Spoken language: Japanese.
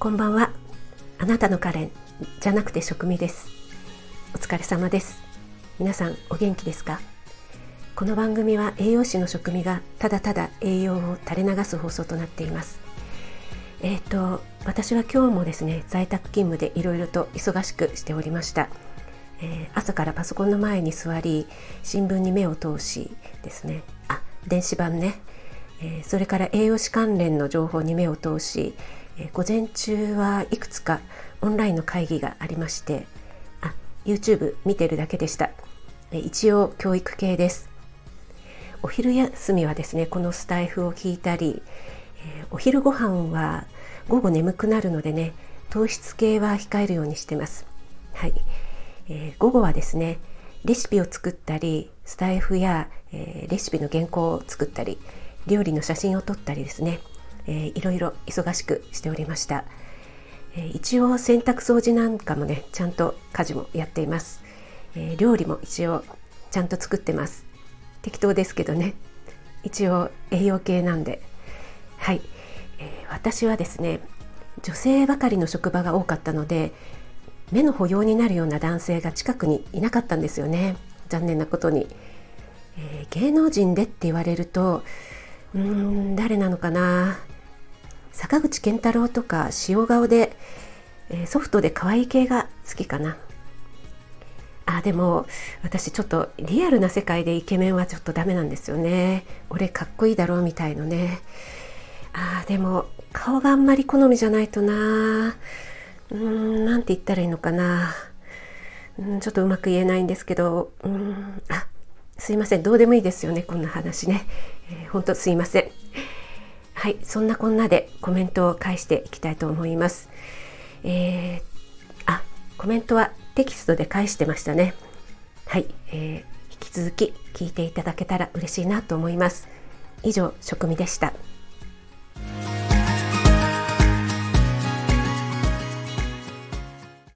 こんばんは。あなたのカレンじゃなくて食味です。お疲れ様です。皆さんお元気ですか？この番組は栄養士の食味がただただ栄養を垂れ流す放送となっています。えっ、ー、と私は今日もですね在宅勤務でいろいろと忙しくしておりました。えー、朝からパソコンの前に座り新聞に目を通しですね。あ電子版ね、えー、それから栄養士関連の情報に目を通し午前中はいくつかオンラインの会議がありましてあ YouTube 見てるだけでした、え一応教育系です。お昼休みはですねこのスタイフを聞いたり、えお昼ご飯は午後眠くなるのでね糖質系は控えるようにしてます。はい、えー、午後はですねレシピを作ったりスタイフや、えー、レシピの原稿を作ったり料理の写真を撮ったりですね。えー、いろいろ忙しくしておりました、えー、一応洗濯掃除なんかもねちゃんと家事もやっています、えー、料理も一応ちゃんと作ってます。適当ですけどね。一応栄養系なんで。はい、えー、私はですね女性ばかりの職場が多かったので目の保養になるような男性が近くにいなかったんですよね。残念なことに、えー、芸能人でって言われるとうーん誰なのかな。坂口健太郎とか塩顔で、えー、ソフトで可愛い系が好きかな。あでも私ちょっとリアルな世界でイケメンはちょっとダメなんですよね。俺かっこいいだろうみたいのね。あでも顔があんまり好みじゃないとな。うんなんて言ったらいいのかな。うんちょっとうまく言えないんですけど。うんあすいません。どうでもいいですよねこんな話ね、えー、ほんとすいません。はいそんなこんなで。コメントを返していきたいと思います。えー、あコメントはテキストで返してましたね。はい、えー、引き続き聞いていただけたら嬉しいなと思います。以上職味でした。